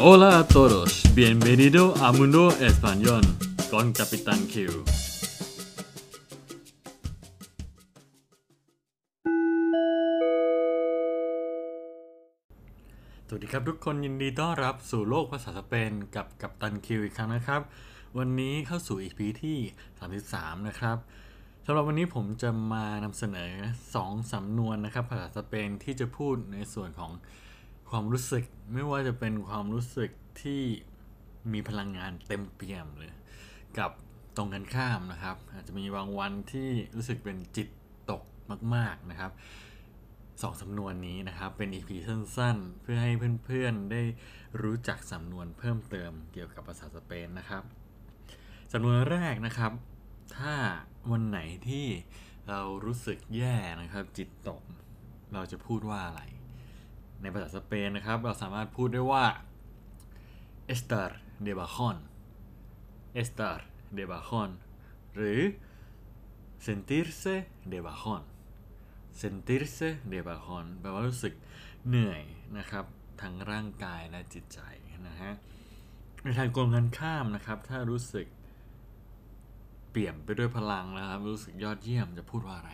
Hola a todos, bienvenido a Mundo Español con Capitán Q. สวัสดีครับทุกคนยินดีต้อนรับสู่โลกภาษาสเปนกับกัปตันคิวอีกครั้งนะครับ วันนี้เข้าสู่ EP ที่ 33 นะครับสำหรับวันนี้ผมจะมานำเสนอ 2สำนวนนะครับ ภาษาสเปนที่จะพูดในส่วนของ ความรู้สึกไม่ว่าจะเป็นความรู้สึกที่มีพลังงานเต็มเปี่ยมเลยกับตรงกันข้ามนะครับ อาจจะมีบางวันที่รู้สึกเป็นจิตตกมาก ๆนะครับสองสำนวนนี้นะครับเป็น EP สั้นๆ เพื่อให้เพื่อนๆได้รู้จักสำนวนเพิ่มเติมเกี่ยวกับภาษาสเปนนะครับสำนวนแรกนะครับ ถ้าวันไหนที่เรารู้สึกแย่นะครับ จิตตก เราจะพูดว่าอะไร ในภาษาสเปนนะครับ เราสามารถพูดได้ว่า estar de bajón estar de bajón หรือ sentirse de bajón sentirse de bajón แปลว่ารู้สึกเหนื่อยนะครับ ทั้งร่างกายและจิตใจนะฮะในทางกลกันข้ามนะครับ ถ้ารู้สึกเปี่ยมไปด้วยพลังนะครับ รู้สึกยอดเยี่ยมจะพูดว่าอะไร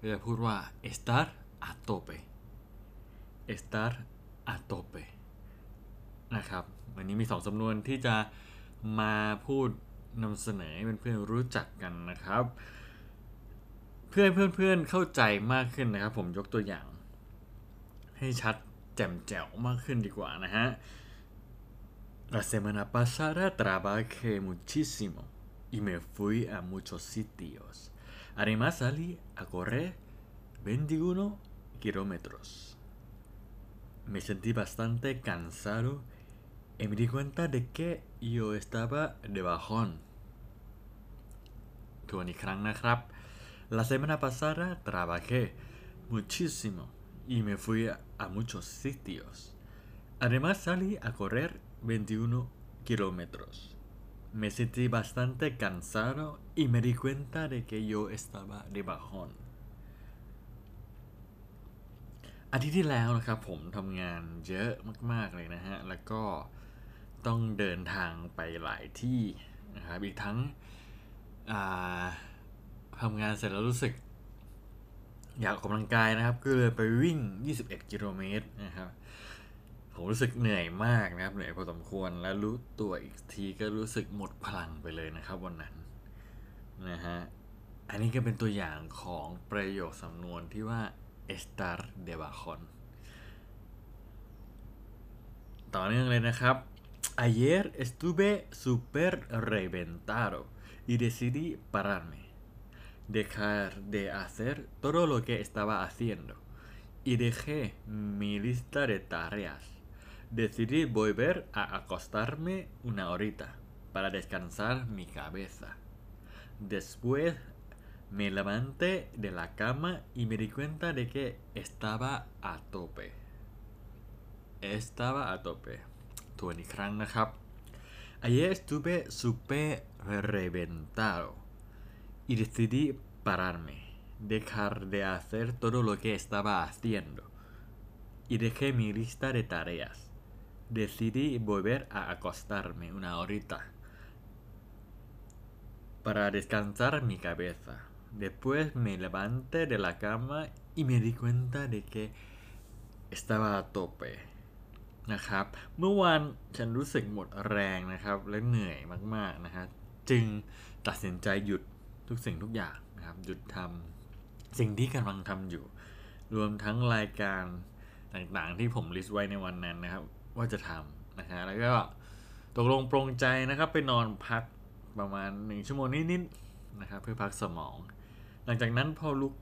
ก็จะพูดว่า estar a tope estar a tope นะครับ วันนี้มีสองสำนวนที่จะมาพูดนำเสนอให้เพื่อนๆรู้จักกันนะครับ เพื่อเพื่อนๆเข้าใจมากขึ้นนะครับ ผมยกตัวอย่าง ให้ชัดแจ่มแจ๋วมากขึ้นดีกว่านะฮะ La semana pasada trabajé muchísimo y me fui a muchos sitios. Además salí a correr 21 kilómetros. me sentí bastante cansado y me di cuenta de que yo estaba de bajón. Tony Krangnachrap, la semana pasada trabajé muchísimo y me fui a muchos sitios. Además salí a correr 21 kilómetros. Me sentí bastante cansado y me di cuenta de que yo estaba de bajón. อาทิตย์ที่แล้วนะครับผมทำงานเยอะมาก ๆ เลยนะฮะ แล้วก็ต้องเดินทางไปหลายที่นะครับอีกทั้งทำงานเสร็จแล้วรู้สึก อยากออกกำลังกายนะครับ ก็เลยไปวิ่ง 21 กิโลเมตรนะครับผมรู้สึกเหนื่อยมากนะครับ เหนื่อยพอสมควรแล้วรู้ตัวอีกทีก็รู้สึกหมดพลังไปเลยนะครับวันนั้นนะฮะอันนี้ก็เป็นตัวอย่างของประโยคสำนวนที่ว่า estar de bajón ต่อเนื่องเลยนะครับ ayer estuve super reventado y decidí pararme dejar de hacer todo lo que estaba haciendo y dejé mi lista de tareas decidí volver a acostarme una horita para descansar mi cabeza después me levanté de la cama y me di cuenta de que estaba a tope. Estaba a tope. ทวนอีกครั้งนะครับ Ayer estuve super reventado y decidí pararme, dejar de hacer todo lo que estaba haciendo y dejé mi lista de tareas. Decidí volver a acostarme una horita para descansar mi cabeza. Después me levanté de la cama y me di cuenta de que estaba a tope นะครับ เมื่อวานฉันรู้สึกหมดแรงนะครับ และเหนื่อยมากๆนะฮะจึงตัดสินใจหยุดทุกสิ่งทุกอย่างนะครับ หยุดทำสิ่งที่กำลังทำอยู่ รวมทั้งรายการต่างๆ ที่ผมลิสต์ไว้ในวันนั้นนะครับ ว่าจะทำนะฮะแล้วก็ตกลงปรงใจนะครับ ไปนอนพักประมาณหนึ่งชั่วโมงนิดๆ นะครับเพื่อพักสมอง หลังจากนั้นพอลุก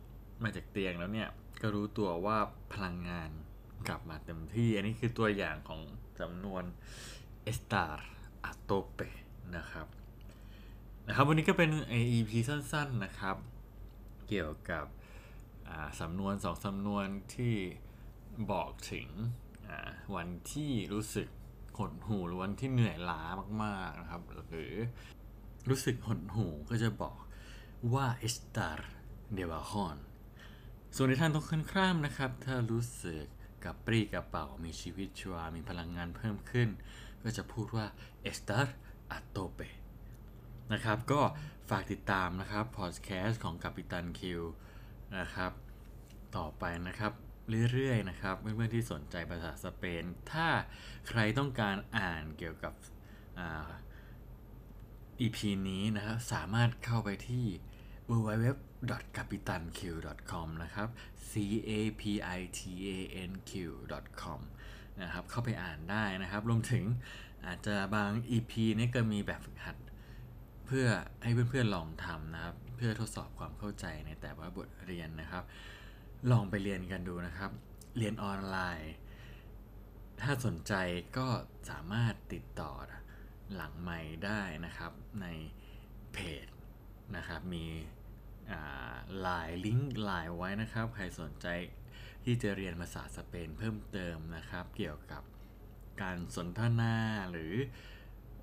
มาจากเตียงแล้วเนี่ยก็รู้ตัวว่าพลังงานกลับมาเต็มที่ อันนี้คือตัวอย่างของจำนวน estar a tope นะครับนะครับวันนี้ก็เป็น EP สั้นๆนะครับ เกี่ยวกับสำนวนสองสำนวนที่บอกถึงวันที่รู้สึกหดหู่หรือวันที่เหนื่อยล้ามากๆนะครับ หรือรู้สึกหดหู่ก็จะบอก ว่า estar de bajón ส่วนในทางตรงกันข้ามนะครับ ถ้ารู้สึกกับปรีกระเป๋ามีชีวิตชีวา มีพลังงานเพิ่มขึ้น ก็จะพูดว่า estar a tope นะครับ ก็ฝากติดตามนะครับพอดแคสต์ของกัปตันคิวนะครับ ต่อไปนะครับเรื่อยๆนะครับ เพื่อนๆที่สนใจภาษาสเปน ถ้าใครต้องการอ่านเกี่ยวกับอ่า EP นี้นะครับสามารถเข้าไปที่ www.capitanq.com นะครับ c a p i t a n q.com นะครับ เข้าไปอ่านได้นะครับ รวมถึงอาจจะบาง EP นี้ก็มีแบบฝึกหัด เพื่อให้เพื่อนๆลองทำนะครับ เพื่อทดสอบความเข้าใจในแต่ละบทเรียนนะครับ ลองไปเรียนกันดูนะครับ เรียนออนไลน์ ถ้าสนใจก็สามารถติดต่อ หลังไมค์ได้นะครับในเพจนะครับมีไลน์ลิงก์ไลน์ไว้นะครับ ใครสนใจที่จะเรียนภาษาสเปนเพิ่มเติมนะครับ เกี่ยวกับการสนทนาหรือ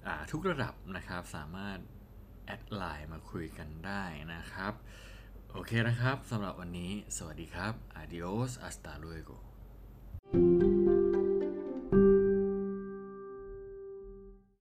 อทุกระดับนะครับสามารถแอดไลน์มาคุยกันได้นะครับ โอเคนะครับสำหรับวันนี้ สวัสดีครับ adios hasta luego